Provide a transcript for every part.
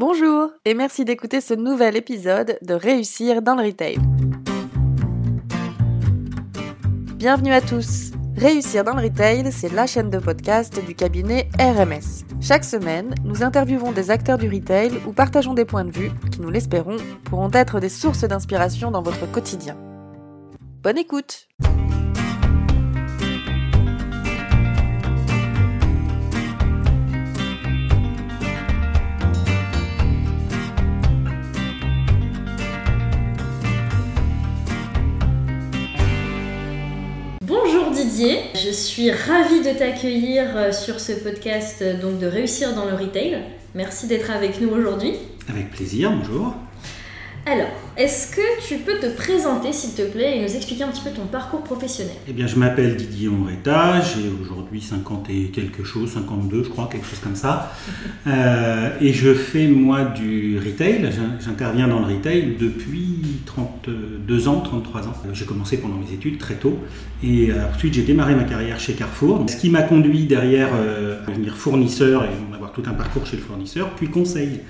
Bonjour et merci d'écouter ce nouvel épisode de Réussir dans le Retail. Bienvenue à tous. Réussir dans le Retail, c'est la chaîne de podcast du cabinet RMS. Chaque semaine, nous interviewons des acteurs du retail ou partageons des points de vue qui, nous l'espérons, pourront être des sources d'inspiration dans votre quotidien. Bonne écoute Je suis ravie de t'accueillir euh, sur ce podcast euh, donc de réussir dans le retail. Merci d'être avec nous aujourd'hui. Avec plaisir, bonjour. Alors, est-ce que tu peux te présenter s'il te plaît et nous expliquer un petit peu ton parcours professionnel? Eh bien, je m'appelle Didier Monretta, j'ai aujourd'hui 50 et quelque chose, 52 je crois, quelque chose comme ça. Euh, et je fais moi du retail, j'interviens dans le retail depuis 32 ans, 33 ans. J'ai commencé pendant mes études très tôt et euh, ensuite j'ai démarré ma carrière chez Carrefour. Ce qui m'a conduit derrière euh, à devenir fournisseur et avoir tout un parcours chez le fournisseur, puis conseil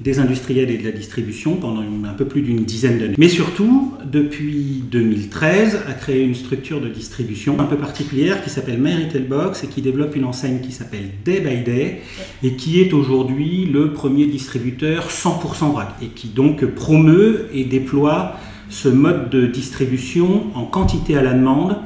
des industriels et de la distribution pendant un peu plus d'une dizaine d'années. Mais surtout, depuis 2013, a créé une structure de distribution un peu particulière qui s'appelle My Retail Box et qui développe une enseigne qui s'appelle Day by Day et qui est aujourd'hui le premier distributeur 100% vrac et qui donc promeut et déploie ce mode de distribution en quantité à la demande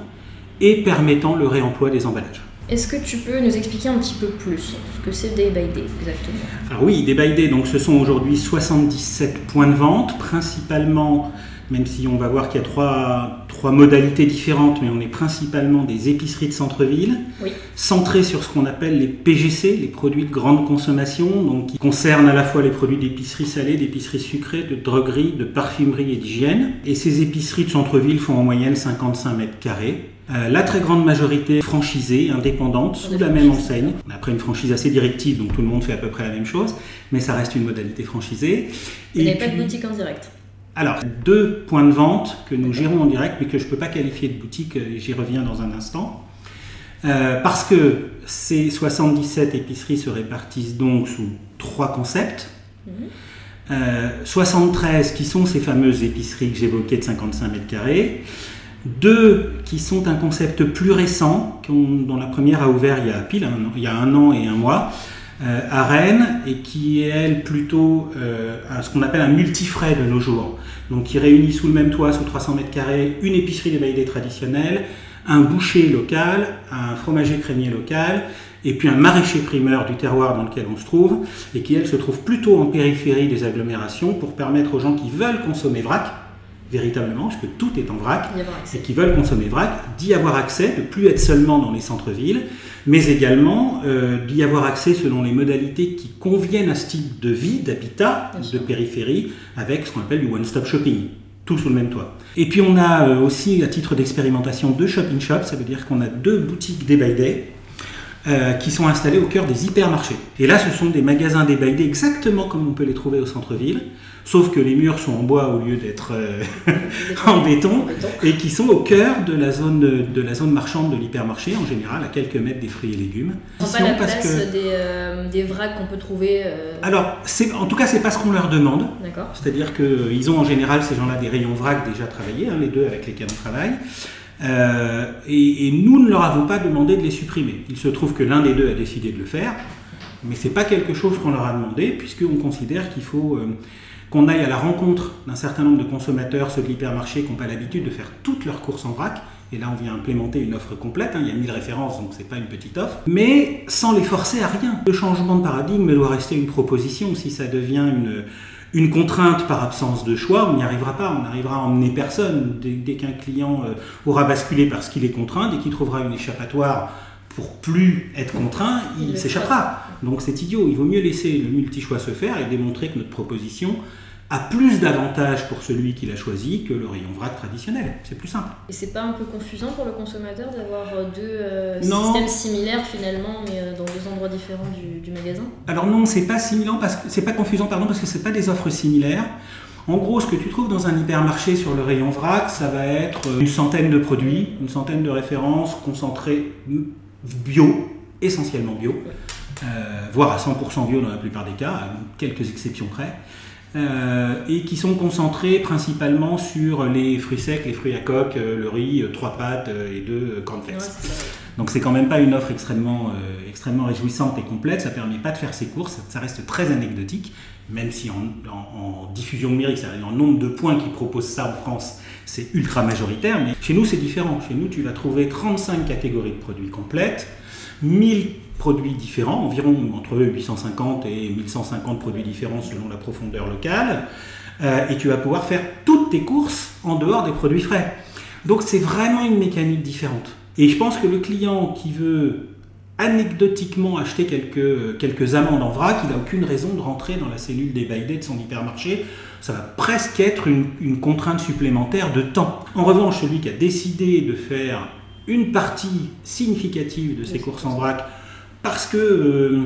et permettant le réemploi des emballages. Est-ce que tu peux nous expliquer un petit peu plus ce que c'est Day by Day exactement? Alors oui, Day by Day, donc ce sont aujourd'hui 77 points de vente, principalement, même si on va voir qu'il y a trois, trois modalités différentes, mais on est principalement des épiceries de centre-ville, Oui. centrées sur ce qu'on appelle les PGC, les produits de grande consommation, donc qui concernent à la fois les produits d'épicerie salée, d'épicerie sucrée, de droguerie, de parfumerie et d'hygiène. Et ces épiceries de centre-ville font en moyenne 55 mètres carrés. Euh, la très grande majorité franchisée, indépendante, sous la même enseigne. Après une franchise assez directive, donc tout le monde fait à peu près la même chose, mais ça reste une modalité franchisée. Il n'y a pas de boutique en direct. alors, deux points de vente que nous gérons en direct, mais que je ne peux pas qualifier de boutique, euh, j'y reviens dans un instant. Euh, parce que ces 77 épiceries se répartissent donc sous trois concepts. Mhm. Euh, 73 qui sont ces fameuses épiceries que j'évoquais de 55 mètres carrés. Deux qui sont un concept plus récent, dont la première a ouvert il y a pile un, il y a un an et un mois, euh, à Rennes, et qui est elle plutôt euh, ce qu'on appelle un multifrais de nos jours. Donc qui réunit sous le même toit, sous 300 mètres carrés, une épicerie des traditionnelle, un boucher local, un fromager crémier local, et puis un maraîcher primeur du terroir dans lequel on se trouve, et qui elle se trouve plutôt en périphérie des agglomérations pour permettre aux gens qui veulent consommer vrac, véritablement, parce que tout est en vrac, et qui veulent consommer vrac, d'y avoir accès, de plus être seulement dans les centres-villes, mais également euh, d'y avoir accès selon les modalités qui conviennent à ce type de vie, d'habitat, de périphérie, avec ce qu'on appelle du one-stop shopping, tout sous le même toit. Et puis on a euh, aussi, à titre d'expérimentation, deux shop-in-shop, ça veut dire qu'on a deux boutiques Day by Day, euh, qui sont installés au cœur des hypermarchés. Et là, ce sont des magasins Day exactement comme on peut les trouver au centre-ville, sauf que les murs sont en bois au lieu d'être euh, en béton, et qui sont au cœur de la zone, de la zone marchande de l'hypermarché, en général, à quelques mètres des fruits et légumes. On prend pas la Parce place que- des, euh, des vracs qu'on peut trouver. euh, Alors, en tout cas, c'est pas ce qu'on leur demande. C'est-à-dire qu'ils ont en général, ces gens-là, des rayons vrac déjà travaillés, hein, les deux avec lesquels on travaille. Euh, et, nous ne leur avons pas demandé de les supprimer. Il se trouve que l'un des deux a décidé de le faire, mais c'est pas quelque chose qu'on leur a demandé, puisqu'on considère qu'il faut euh, qu'on aille à la rencontre d'un certain nombre de consommateurs, ceux de l'hypermarché qui n'ont pas l'habitude de faire toutes leurs courses en vrac. Et là, on vient implémenter une offre complète. hein, il y a 1000 références, donc c'est pas une petite offre. Mais sans les forcer à rien. Le changement de paradigme doit rester une proposition. Si ça devient une, une contrainte par absence de choix, on n'y arrivera pas. On n'arrivera à emmener personne. Dès, dès qu'un client euh, aura basculé parce qu'il est contraint, dès qu'il trouvera une échappatoire pour plus être contraint, Il s'échappera. Donc c'est idiot. Il vaut mieux laisser le multi-choix se faire et démontrer que notre proposition a plus d'avantages pour celui qui l'a choisi que le rayon vrac traditionnel. C'est plus simple. Et c'est pas un peu confusant pour le consommateur d'avoir euh, deux euh, systèmes similaires finalement, mais euh, dans deux endroits différents du, du magasin? Alors non, c'est pas similant parce que c'est pas confusant pardon parce que c'est pas des offres similaires. En gros, ce que tu trouves dans un hypermarché sur le rayon vrac, ça va être une centaine de produits, une centaine de références concentrées bio, essentiellement bio, voire à 100% bio dans la plupart des cas, à quelques exceptions près. Et qui sont concentrés principalement sur les fruits secs, les fruits à coque, le riz, trois pâtes et deux cornflakes. Donc c'est quand même pas une offre extrêmement, extrêmement réjouissante et complète, ça permet pas de faire ses courses, ça reste très anecdotique, même si en, diffusion numérique, c'est-à-dire en nombre de points qui proposent ça en France, c'est ultra majoritaire, mais chez nous c'est différent. Chez nous, tu vas trouver 35 catégories de produits complètes, 1000 produits différents, environ entre 850 et 1150 produits différents selon la profondeur locale, euh, et tu vas pouvoir faire toutes tes courses en dehors des produits frais. Donc c'est vraiment une mécanique différente. Et je pense que le client qui veut anecdotiquement acheter quelques, quelques amandes en vrac, il n'a aucune raison de rentrer dans la cellule des bailés de son hypermarché. Ça va presque être une, contrainte supplémentaire de temps. En revanche, celui qui a décidé de faire une partie significative de ses courses en vrac parce que euh,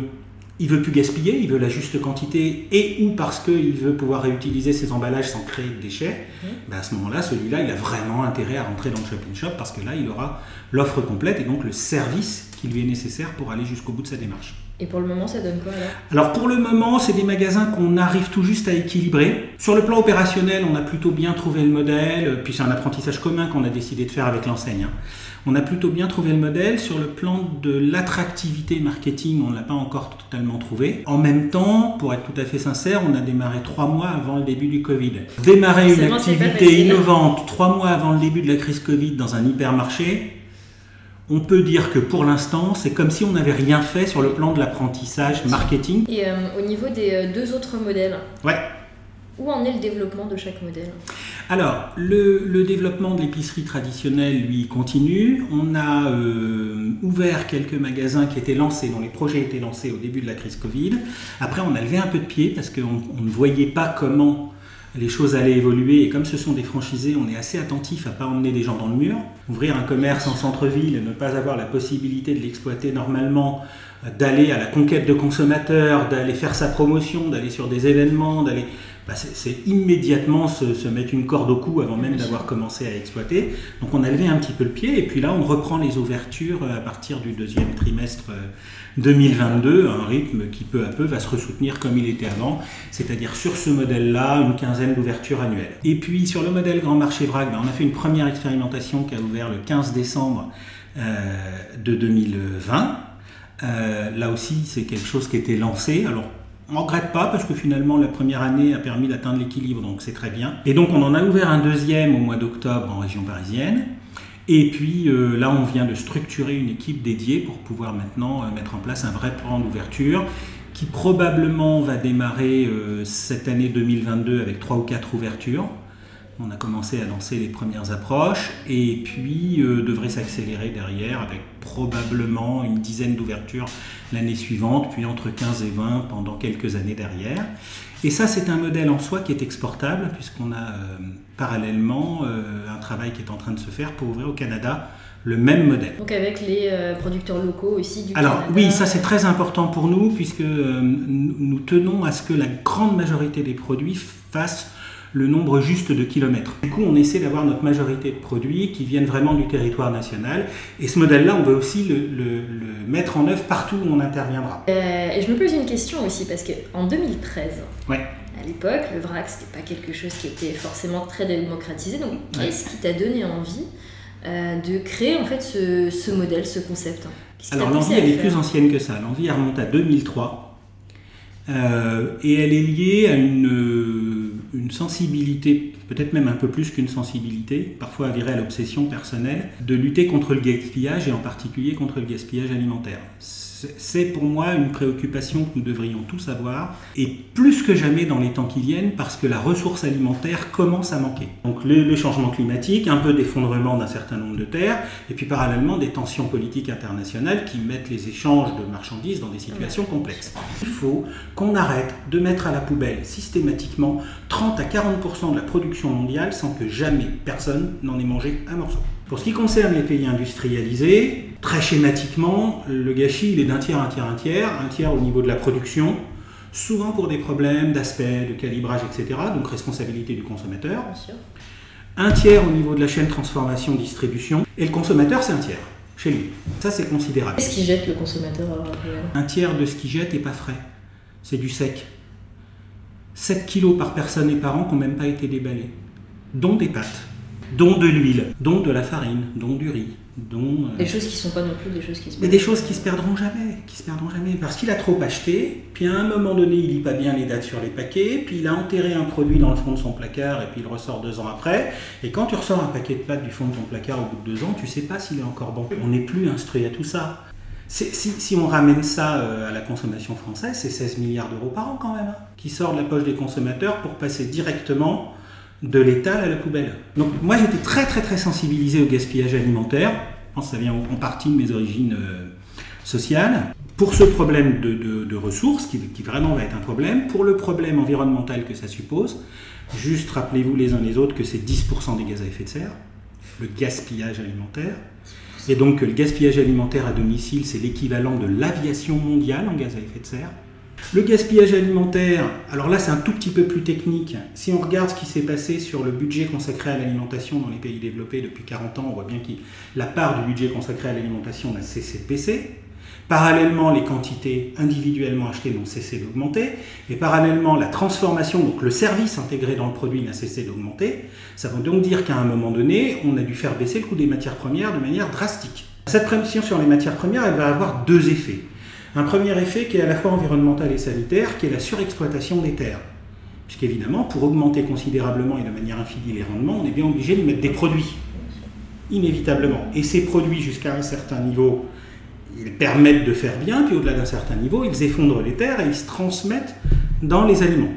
il veut plus gaspiller, il veut la juste quantité et ou parce qu'il veut pouvoir réutiliser ses emballages sans créer de déchets, mmh. ben à ce moment-là, celui-là, il a vraiment intérêt à rentrer dans le shopping shop parce que là, il aura l'offre complète et donc le service qui lui est nécessaire pour aller jusqu'au bout de sa démarche. Et pour le moment, ça donne quoi alors? Alors pour le moment, c'est des magasins qu'on arrive tout juste à équilibrer. Sur le plan opérationnel, on a plutôt bien trouvé le modèle, puis c'est un apprentissage commun qu'on a décidé de faire avec l'enseigne. Hein. On a plutôt bien trouvé le modèle. Sur le plan de l'attractivité marketing, on ne l'a pas encore totalement trouvé. En même temps, pour être tout à fait sincère, on a démarré trois mois avant le début du Covid. Démarrer une activité innovante trois mois avant le début de la crise Covid dans un hypermarché, on peut dire que pour l'instant, c'est comme si on n'avait rien fait sur le plan de l'apprentissage marketing. Et euh, au niveau des euh, deux autres modèles Ouais. Où en est le développement de chaque modèle? Alors, le, développement de l'épicerie traditionnelle, lui, continue. On a euh, ouvert quelques magasins qui étaient lancés, dont les projets étaient lancés au début de la crise Covid. Après, on a levé un peu de pied parce qu'on ne voyait pas comment les choses allaient évoluer et comme ce sont des franchisés, on est assez attentif à ne pas emmener des gens dans le mur. Ouvrir un commerce en centre-ville et ne pas avoir la possibilité de l'exploiter normalement, d'aller à la conquête de consommateurs, d'aller faire sa promotion, d'aller sur des événements, d'aller bah, c'est immédiatement se, mettre une corde au cou avant même d'avoir commencé à exploiter. Donc on a levé un petit peu le pied et puis là on reprend les ouvertures à partir du deuxième trimestre 2022, euh, un rythme qui peu à peu va se ressoutenir comme il était avant, c'est-à-dire sur ce modèle-là une quinzaine d'ouvertures annuelles. Et puis sur le modèle Grand Marché Vrac, bah, on a fait une première expérimentation qui a ouvert le 15 décembre euh, de 2020. Euh, là aussi, c'est quelque chose qui était lancé. Alors on ne regrette pas parce que finalement la première année a permis d'atteindre l'équilibre, donc c'est très bien. Et donc on en a ouvert un deuxième au mois d'octobre en région parisienne. Et puis euh, là, on vient de structurer une équipe dédiée pour pouvoir maintenant euh, mettre en place un vrai plan d'ouverture qui probablement va démarrer euh, cette année 2022 avec trois ou quatre ouvertures. On a commencé à lancer les premières approches et puis devrait s'accélérer derrière avec probablement une dizaine d'ouvertures l'année suivante, puis entre 15 et 20 pendant quelques années derrière. Et ça, c'est un modèle en soi qui est exportable, puisqu'on a euh, parallèlement euh, un travail qui est en train de se faire pour ouvrir au Canada le même modèle. Donc avec les euh, producteurs locaux aussi du Alors oui, ça c'est très important pour nous, puisque nous tenons à ce que la grande majorité des produits fassent le nombre juste de kilomètres. Du coup, on essaie d'avoir notre majorité de produits qui viennent vraiment du territoire national. Et ce modèle-là, on veut aussi le, mettre en œuvre partout où on interviendra. Euh, et je me pose une question aussi, parce qu'en 2013, ouais. à l'époque, le vrac, c'était pas quelque chose qui était forcément très démocratisé. Donc, qu'est-ce qui t'a donné envie euh, de créer en fait ce, modèle, ce concept Alors, l'envie, elle est plus ancienne que ça. L'envie, remonte à 2003. Euh, et elle est liée à une, une sensibilité, peut-être même un peu plus qu'une sensibilité, parfois avérée à l'obsession personnelle, de lutter contre le gaspillage et en particulier contre le gaspillage alimentaire c'est pour moi une préoccupation que nous devrions tous avoir, et plus que jamais dans les temps qui viennent, parce que la ressource alimentaire commence à manquer. Donc le, changement climatique, un peu d'effondrement d'un certain nombre de terres, et puis parallèlement des tensions politiques internationales qui mettent les échanges de marchandises dans des situations complexes. Il faut qu'on arrête de mettre à la poubelle systématiquement 30 à 40% de la production mondiale sans que jamais personne n'en ait mangé un morceau. Pour ce qui concerne les pays industrialisés, très schématiquement, le gâchis il est d'un tiers, un tiers, un tiers, un tiers au niveau de la production, souvent pour des problèmes d'aspect, de calibrage, etc., donc responsabilité du consommateur. Un tiers au niveau de la chaîne transformation-distribution, et le consommateur c'est un tiers. chez lui. Ça, c'est considérable. Qu'est-ce qui jette le consommateur actuelle Un tiers de ce qu'il jette n'est pas frais. C'est du sec. 7 kilos par personne et par an qui n'ont même pas été déballés. Dont des pâtes, dont de l'huile, dont de la farine, dont du riz, dont... euh, Des choses qui sont pas non plus des choses qui se mais des choses qui se perdront jamais, qui se perdront jamais, parce qu'il a trop acheté, puis à un moment donné, il lit pas bien les dates sur les paquets, puis il a enterré un produit dans le fond de son placard, et puis il ressort deux ans après, et quand tu ressors un paquet de pâtes du fond de ton placard au bout de deux ans, tu sais pas s'il est encore bon. On n'est plus instruit à tout ça. Si, si on ramène ça euh, à la consommation française, c'est 16 milliards d'euros par an quand même, hein, qui sortent de la poche des consommateurs pour passer directement de l'étal à la poubelle. Donc moi j'étais très très très sensibilisé au gaspillage alimentaire. Je pense ça vient en partie de mes origines euh, sociales. Pour ce problème de, ressources, qui, qui vraiment va être un problème, pour le problème environnemental que ça suppose, juste rappelez-vous les uns les autres que c'est 10% des gaz à effet de serre, le gaspillage alimentaire. Et donc le gaspillage alimentaire à domicile, c'est l'équivalent de l'aviation mondiale en gaz à effet de serre. Le gaspillage alimentaire, alors là c'est un tout petit peu plus technique. Si on regarde ce qui s'est passé sur le budget consacré à l'alimentation dans les pays développés depuis 40 ans, on voit bien que la part du budget consacré à l'alimentation n'a cessé de baisser. Parallèlement, les quantités individuellement achetées n'ont cessé d'augmenter. Et parallèlement, la transformation, donc le service intégré dans le produit n'a cessé d'augmenter. Ça veut donc dire qu'à un moment donné, on a dû faire baisser le coût des matières premières de manière drastique. Cette pression sur les matières premières, elle va avoir deux effets. Un premier effet qui est à la fois environnemental et sanitaire, qui est la surexploitation des terres. Puisqu'évidemment, pour augmenter considérablement et de manière infinie les rendements, on est bien obligé de mettre des produits. Inévitablement. Et ces produits, jusqu'à un certain niveau, ils permettent de faire bien, puis au-delà d'un certain niveau, ils effondrent les terres et ils se transmettent dans les aliments,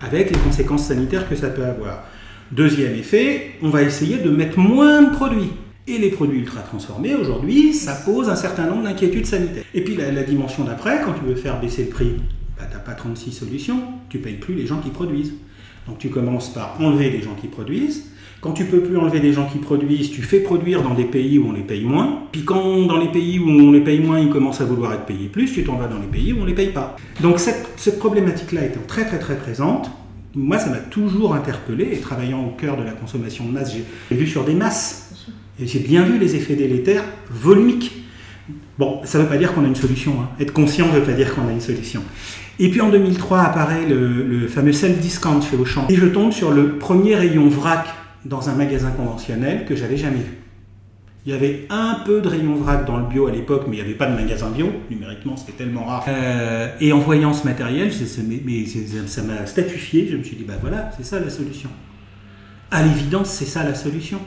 avec les conséquences sanitaires que ça peut avoir. Deuxième effet, on va essayer de mettre moins de produits. Et les produits ultra transformés, aujourd'hui, ça pose un certain nombre d'inquiétudes sanitaires. Et puis la, dimension d'après, quand tu veux faire baisser le prix, bah, tu n'as pas 36 solutions, tu payes plus les gens qui produisent. Donc tu commences par enlever les gens qui produisent. Quand tu peux plus enlever des gens qui produisent, tu fais produire dans des pays où on les paye moins. Puis quand dans les pays où on les paye moins, ils commencent à vouloir être payés plus, tu t'en vas dans les pays où on les paye pas. Donc cette, cette problématique-là étant très très très présente, moi ça m'a toujours interpellé et travaillant au cœur de la consommation de masse, j'ai vu sur des masses. J'ai bien vu les effets délétères volumiques. Bon, ça ne veut pas dire qu'on a une solution. hein. Être conscient ne veut pas dire qu'on a une solution. Et puis en 2003 apparaît le, fameux self-discount chez Auchan. Et je tombe sur le premier rayon vrac dans un magasin conventionnel que j'avais jamais vu. Il y avait un peu de rayon vrac dans le bio à l'époque, mais il n'y avait pas de magasin bio. Numériquement, c'était tellement rare. Euh, et en voyant ce matériel, ça m'a statifié. Je me suis dit, bah voilà, c'est ça la solution. À l'évidence, c'est ça la solution.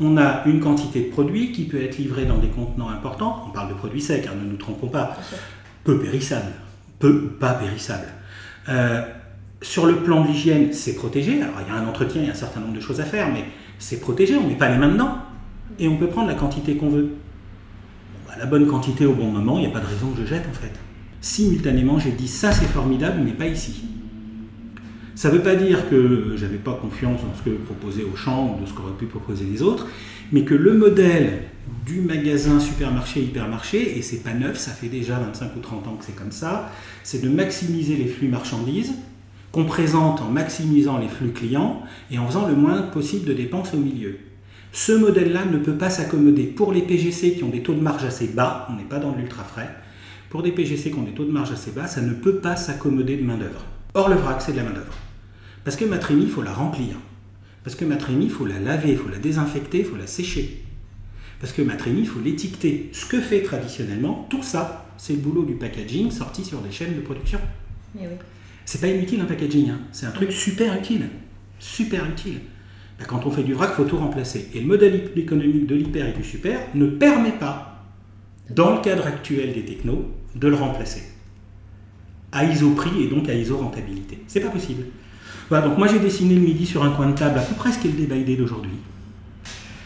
On a une quantité de produits qui peut être livrée dans des contenants importants. On parle de produits secs, hein, ne nous trompons pas. Peu périssables. Peu ou pas périssables. Euh, sur le plan de l'hygiène, c'est protégé. Alors, il y a un entretien, il y a un certain nombre de choses à faire, mais c'est protégé. On ne met pas les mains dedans. Et on peut prendre la quantité qu'on veut. Bon, bah, la bonne quantité au bon moment, il n'y a pas de raison que je jette en fait. Simultanément, j'ai dit ça c'est formidable, mais pas ici. Ça ne veut pas dire que j'avais pas confiance dans ce que proposait Auchan ou de ce qu'auraient pu proposer les autres, mais que le modèle du magasin supermarché hypermarché, et c'est pas neuf, ça fait déjà 25 ou 30 ans que c'est comme ça, c'est de maximiser les flux marchandises qu'on présente en maximisant les flux clients et en faisant le moins possible de dépenses au milieu. Ce modèle-là ne peut pas s'accommoder pour les PGC qui ont des taux de marge assez bas, on n'est pas dans l'ultra frais, pour des PGC qui ont des taux de marge assez bas, ça ne peut pas s'accommoder de main-d'œuvre. Or, le vrac, c'est de la main-d'œuvre. Parce que ma trémie, il faut la remplir. Parce que ma trémie, il faut la laver, il faut la désinfecter, il faut la sécher. Parce que ma trémie, il faut l'étiqueter. Ce que fait traditionnellement, tout ça, c'est le boulot du packaging sorti sur des chaînes de production. Mais oui. C'est pas inutile un packaging, hein. c'est un truc super utile. Super utile. Ben, quand on fait du vrac, il faut tout remplacer. Et le modèle économique de l'hyper et du super ne permet pas, dans le cadre actuel des technos, de le remplacer. À ISO prix et donc à ISO rentabilité. C'est pas possible. Voilà, donc moi j'ai dessiné le midi sur un coin de table à peu près ce qu'est le débat idée d'aujourd'hui.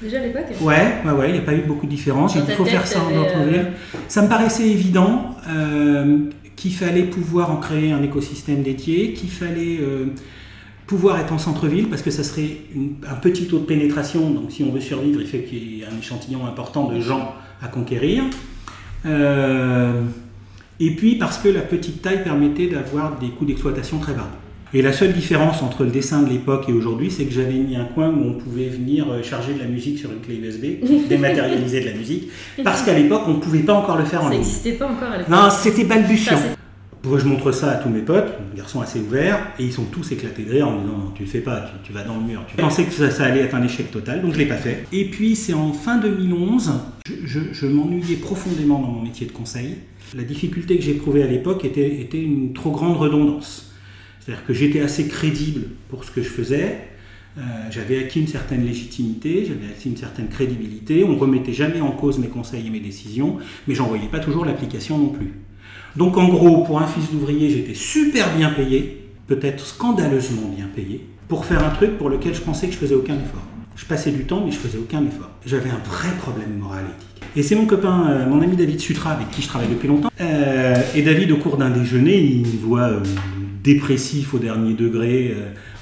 Déjà à l'époque Ouais, ouais, ouais, il n'y a pas eu beaucoup de différence. J'ai dit, il faut faire ça en euh, Ça me paraissait évident euh, qu'il fallait pouvoir en créer un écosystème dédié, qu'il fallait euh, pouvoir être en centre-ville parce que ça serait une- un petit taux de pénétration. Donc, si on veut survivre, il faut qu'il y ait un échantillon important de gens à conquérir. Euh, et puis parce que la petite taille permettait d'avoir des coûts d'exploitation très bas. Et la seule différence entre le dessin de l'époque et aujourd'hui, c'est que j'avais mis un coin où on pouvait venir euh, charger de la musique sur une clé USB, dématérialiser de la musique, parce qu'à l'époque, on ne pouvait pas encore le faire en Ça ligne. n'existait pas encore à l'époque. Non, c'était balbutiant. Ça, Moi, je montre ça à tous mes potes, un garçon assez ouvert, et ils sont tous éclatés de rire en me disant non, tu le fais pas, tu, tu vas dans le mur. Je pensais que ça, ça allait être un échec total, donc je l'ai pas fait. Et puis c'est en fin 2011, je, je- je m'ennuyais profondément dans mon métier de conseil. La difficulté que j'éprouvais à l'époque était, une trop grande redondance. C'est-à-dire que j'étais assez crédible pour ce que je faisais, euh, j'avais acquis une certaine légitimité, j'avais acquis une certaine crédibilité, on ne remettait jamais en cause mes conseils et mes décisions, mais j'en voyais pas toujours l'application non plus. Donc en gros, pour un fils d'ouvrier, j'étais super bien payé, peut-être scandaleusement bien payé, pour faire un truc pour lequel je pensais que je faisais aucun effort. Je passais du temps, mais je faisais aucun effort. J'avais un vrai problème moral éthique. Et c'est mon copain, euh, mon ami David Sutra, avec qui je travaille depuis longtemps. Euh, et David, au cours d'un déjeuner, il me voit euh, dépressif au dernier degré,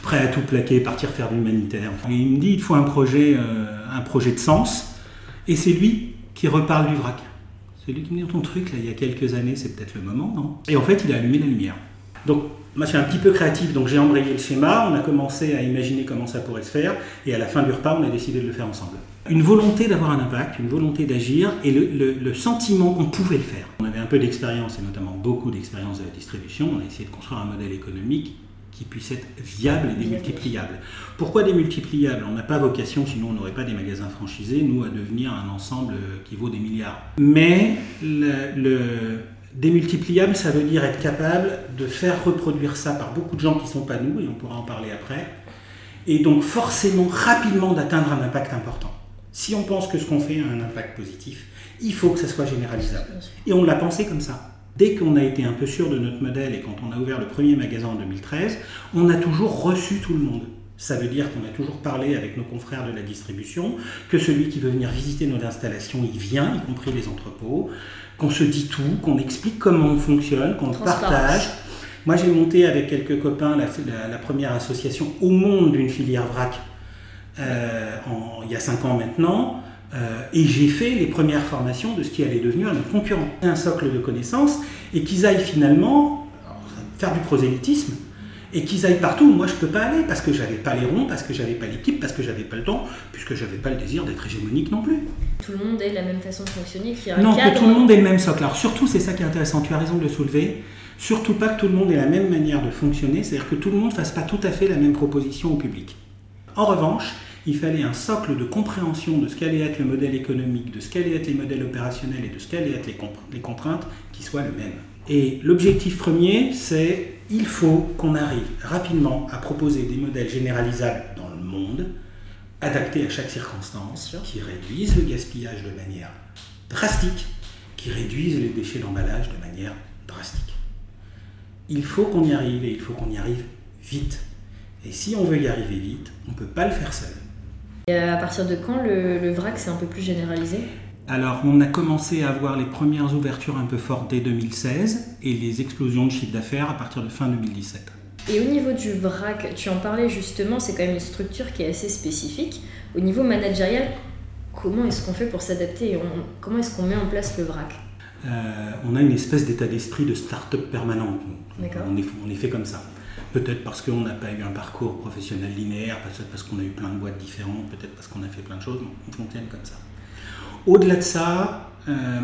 prêt à tout plaquer, partir faire de l'humanitaire. Il me dit, il faut un projet, un projet de sens. Et c'est lui qui reparle du vrac. C'est lui qui me dit ton truc, là, il y a quelques années, c'est peut-être le moment, non? Et en fait, il a allumé la lumière. Donc, moi, je suis un petit peu créatif, donc j'ai embrayé le schéma, on a commencé à imaginer comment ça pourrait se faire, et à la fin du repas, on a décidé de le faire ensemble. Une volonté d'avoir un impact, une volonté d'agir, et le, sentiment qu'on pouvait le faire. On avait un peu d'expérience, et notamment beaucoup d'expérience de la distribution, on a essayé de construire un modèle économique qui puisse être viable et démultipliable. Pourquoi démultipliable On n'a pas vocation, sinon on n'aurait pas des magasins franchisés, nous, à devenir un ensemble qui vaut des milliards. Mais le démultipliable, ça veut dire être capable de faire reproduire ça par beaucoup de gens qui ne sont pas nous, et on pourra en parler après, et donc forcément rapidement d'atteindre un impact important. Si on pense que ce qu'on fait a un impact positif, il faut que ça soit généralisable. Et on l'a pensé comme ça. Dès qu'on a été un peu sûr de notre modèle et quand on a ouvert le premier magasin en 2013, on a toujours reçu tout le monde. Ça veut dire qu'on a toujours parlé avec nos confrères de la distribution, que celui qui veut venir visiter nos installations, il vient, y compris les entrepôts, qu'on se dit tout, qu'on explique comment on fonctionne, qu'on partage. Moi, j'ai monté avec quelques copains la, la- la première association au monde d'une filière vrac euh, en- il y a cinq ans maintenant. Euh, et j'ai fait les premières formations de ce qui allait devenir un concurrent. Un socle de connaissances et qu'ils aillent finalement faire du prosélytisme et qu'ils aillent partout où moi je peux pas aller parce que j'avais pas les ronds, parce que j'avais pas l'équipe, parce que j'avais pas le temps, puisque j'avais pas le désir d'être hégémonique non plus. Tout le monde ait la même façon de fonctionner, qu'il y a un Non, cadre. que tout le monde ait le même socle. Alors surtout, c'est ça qui est intéressant, tu as raison de le soulever. Surtout pas que tout le monde ait la même manière de fonctionner, c'est-à-dire que tout le monde fasse pas tout à fait la même proposition au public. En revanche, il fallait un socle de compréhension de ce qu'allait être le modèle économique, de ce qu'allaient être les modèles opérationnels et de ce qu'allaient être les, les contraintes qui soient le même. Et l'objectif premier, c'est il faut qu'on arrive rapidement à proposer des modèles généralisables dans le monde, adaptés à chaque circonstance, qui réduisent le gaspillage de manière drastique, qui réduisent les déchets d'emballage de manière drastique. Il faut qu'on y arrive et il faut qu'on y arrive vite. Et si on veut y arriver vite, on ne peut pas le faire seul. Et à partir de quand le, le vrac c'est un peu plus généralisé? Alors, on a commencé à avoir les premières ouvertures un peu fortes dès 2016 et les explosions de chiffre d'affaires à partir de fin 2017. Et au niveau du vrac, tu en parlais justement, c'est quand même une structure qui est assez spécifique. Au niveau managérial, comment est-ce qu'on fait pour s'adapter et on- Comment est-ce qu'on met en place le vrac? Euh, on a une espèce d'état d'esprit de start-up permanente. On est, on est fait comme ça. Peut-être parce qu'on n'a pas eu un parcours professionnel linéaire, peut-être parce qu'on a eu plein de boîtes différentes, peut-être parce qu'on a fait plein de choses, mais on fonctionne comme ça. Au-delà de ça, euh,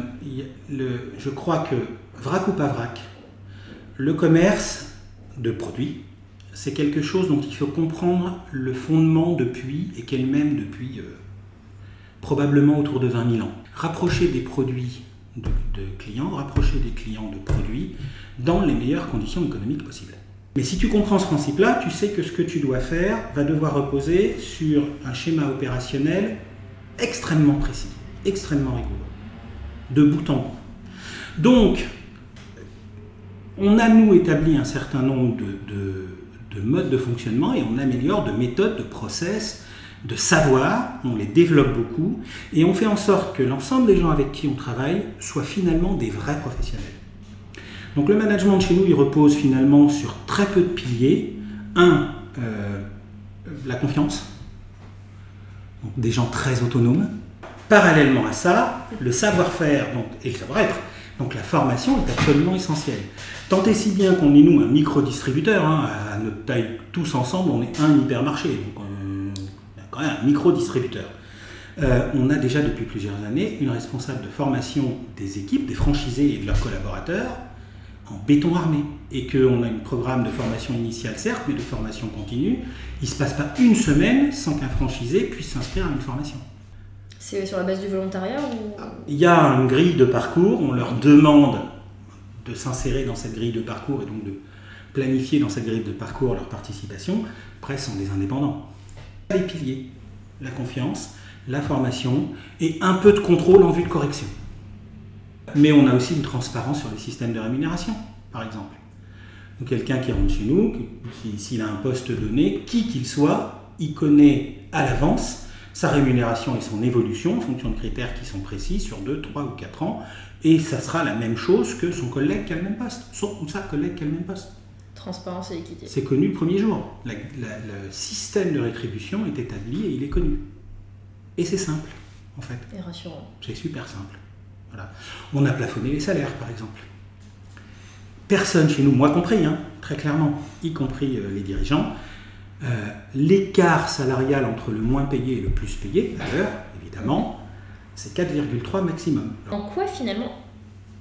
je crois que, vrac ou pas vrac, le commerce de produits, c'est quelque chose dont il faut comprendre le fondement depuis, et qu'elle-même depuis euh, probablement autour de 20 000 ans. Rapprocher des produits de clients, rapprocher des clients de produits dans les meilleures conditions économiques possibles. Mais si tu comprends ce principe-là, tu sais que ce que tu dois faire va devoir reposer sur un schéma opérationnel extrêmement précis, extrêmement rigoureux, de bout en bout. Donc, on a, nous, établi un certain nombre de, de- de modes de fonctionnement et on améliore de méthodes, de process, de savoir, on les développe beaucoup et on fait en sorte que l'ensemble des gens avec qui on travaille soient finalement des vrais professionnels. Donc le management de chez nous, il repose finalement sur très peu de piliers. Un, euh, la confiance, des gens très autonomes. Parallèlement à ça, le savoir-faire et le savoir-être, Donc la formation est absolument essentielle. Tant et si bien qu'on est nous un micro-distributeur, hein, à notre taille tous ensemble, on est un hypermarché, donc quand même un micro-distributeur. Euh, on a déjà depuis plusieurs années une responsable de formation des équipes, des franchisés et de leurs collaborateurs en béton armé. Et qu'on a un programme de formation initiale, certes, mais de formation continue. Il ne se passe pas une semaine sans qu'un franchisé puisse s'inscrire à une formation. C'est sur la base du volontariat. Il y a une grille de parcours, on leur demande de s'insérer dans cette grille de parcours et donc de planifier dans cette grille de parcours leur participation. Après, sont des indépendants. Les piliers, la confiance, la formation et un peu de contrôle en vue de correction. Mais on a aussi une transparence sur les systèmes de rémunération, par exemple. Quelqu'un qui rentre chez nous, s'il a un poste donné, qui qu'il soit, il connaît à l'avance sa rémunération et son évolution en fonction de critères qui sont précis sur 2, 3 ou 4 ans, et ça sera la même chose que son collègue qui a le même poste, son ou sa collègue qui a le même poste. Transparence et équité. C'est connu le premier jour. le système de rétribution est établi et il est connu. Et c'est simple, en fait. Et rassurant. C'est super simple. Voilà. On a plafonné les salaires, par exemple. Personne chez nous, moi compris, hein, très clairement, y compris euh, les dirigeants, euh, l'écart salarial entre le moins payé et le plus payé, l'heure, évidemment, c'est 4,3 maximum. En quoi finalement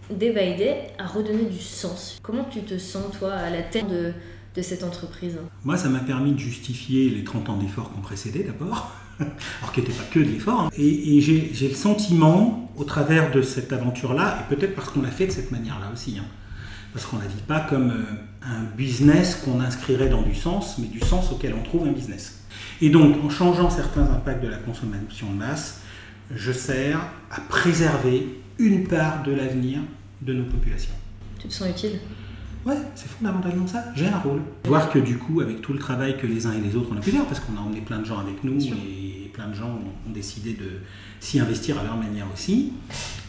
Day by Day a redonné du sens? Comment tu te sens toi à la tête de, de cette entreprise? Moi ça m'a permis de justifier les 30 ans d'efforts qui ont précédé d'abord, alors qu'il n'était pas que de l'effort. Hein. Et, j'ai le sentiment, au travers de cette aventure-là, et peut-être parce qu'on l'a fait de cette manière-là aussi, hein, parce qu'on ne la vit pas comme euh, un business qu'on inscrirait dans du sens, mais du sens auquel on trouve un business. Et donc, en changeant certains impacts de la consommation de masse, je sers à préserver une part de l'avenir de nos populations. Tu te sens utile? Ouais, c'est fondamentalement ça. J'ai un rôle. Voir que du coup, avec tout le travail que les uns et les autres, on a plusieurs, parce qu'on a emmené plein de gens avec nous et plein de gens ont, décidé de s'y investir à leur manière aussi,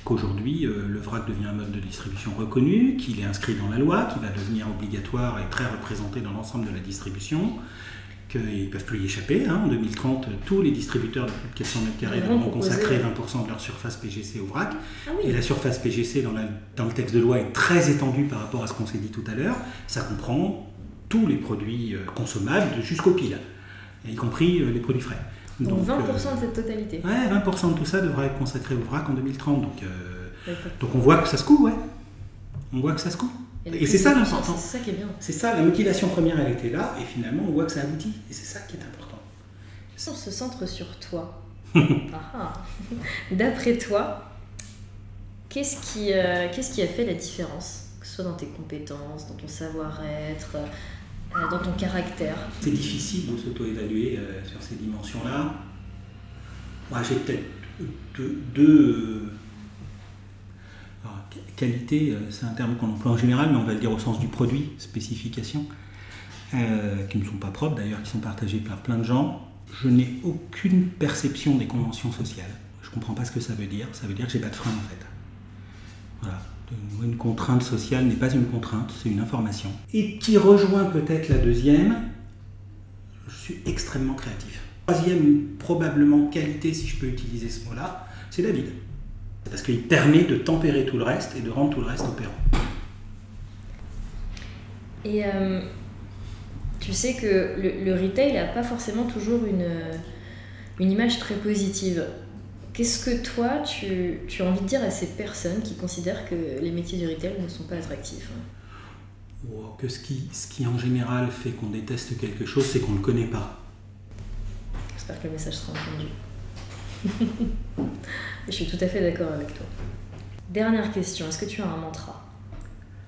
qu'aujourd'hui, euh, le VRAC devient un mode de distribution reconnu, qu'il est inscrit dans la loi, qu'il va devenir obligatoire et très représenté dans l'ensemble de la distribution, qu'ils ne peuvent plus y échapper. Hein. En 2030, tous les distributeurs de plus de 400 m2 devront consacrer 20% de leur surface PGC au vrac. Ah et la surface PGC dans, dans, le texte de loi est très étendue par rapport à ce qu'on s'est dit tout à l'heure. Ça comprend tous les produits euh, consommables jusqu'aux piles, y compris euh, les produits frais. Donc, 20% euh, de cette totalité Ouais, 20% de tout ça devrait être consacré au vrac en 2030. Donc, donc on voit que ça se coud, ouais. On voit que ça se coud. Et, c'est ça l'important. C'est ça qui est bien. C'est ça, la motivation première, elle était là, et finalement, on voit que ça aboutit. Et c'est ça qui est important. On se centre sur toi. Ah, ah. D'après toi, qu'est-ce qui, euh, qu'est-ce qui a fait la différence? Que ce soit dans tes compétences, dans ton savoir-être, euh, dans ton caractère C'est difficile de s'auto-évaluer euh, sur ces dimensions-là. Moi, j'ai peut-être deux qualité, euh, c'est un terme qu'on emploie en général, mais on va le dire au sens du produit, spécification, euh, qui ne sont pas propres d'ailleurs, qui sont partagées par plein de gens. Je n'ai aucune perception des conventions sociales. Je ne comprends pas ce que ça veut dire. Ça veut dire que j'ai pas de frein en fait. Voilà. Une contrainte sociale n'est pas une contrainte, c'est une information. Et qui rejoint peut-être la deuxième, je suis extrêmement créatif. Troisième, probablement qualité, si je peux utiliser ce mot-là, c'est David. Parce qu'il permet de tempérer tout le reste et de rendre tout le reste opérant. Et euh, tu sais que le, retail n'a pas forcément toujours une, une image très positive. Qu'est-ce que toi, tu, tu, as envie de dire à ces personnes qui considèrent que les métiers du retail ne sont pas attractifs Que ce qui, ce qui en général fait qu'on déteste quelque chose, c'est qu'on ne le connaît pas. J'espère que le message sera entendu. Je suis tout à fait d'accord avec toi. Dernière question, est-ce que tu as un mantra?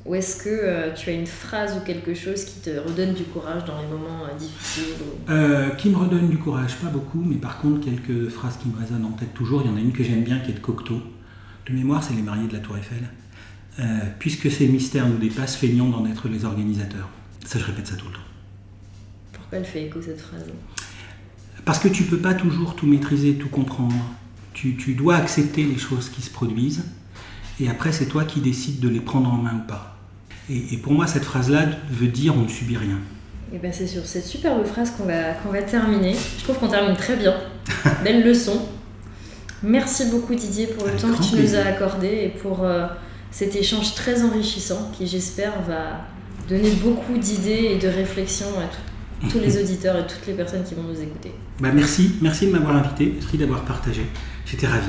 Ou est-ce que euh, tu as une phrase ou quelque chose qui te redonne du courage dans les moments euh, difficiles euh, Qui me redonne du courage, pas beaucoup, mais par contre quelques phrases qui me résonnent en tête toujours. Il y en a une que j'aime bien qui est de Cocteau. De mémoire, c'est les mariés de la Tour Eiffel. puisque ces mystères nous dépassent, feignons d'en être les organisateurs. Ça, je répète ça tout le temps. Pourquoi elle fait écho cette phrase? Parce que tu ne peux pas toujours tout maîtriser, tout comprendre. Tu, dois accepter les choses qui se produisent, et après c'est toi qui décides de les prendre en main ou pas. Et, pour moi, cette phrase-là veut dire on ne subit rien. Et ben c'est sur cette superbe phrase qu'on va, qu'on va terminer. Je trouve qu'on termine très bien. Belle leçon. Merci beaucoup Didier pour le temps que tu nous as accordé et pour, euh, cet échange très enrichissant qui, j'espère, va donner beaucoup d'idées et de réflexions à tous les auditeurs et toutes les personnes qui vont nous écouter. Bah merci, merci de m'avoir invité, merci d'avoir partagé. J'étais ravi.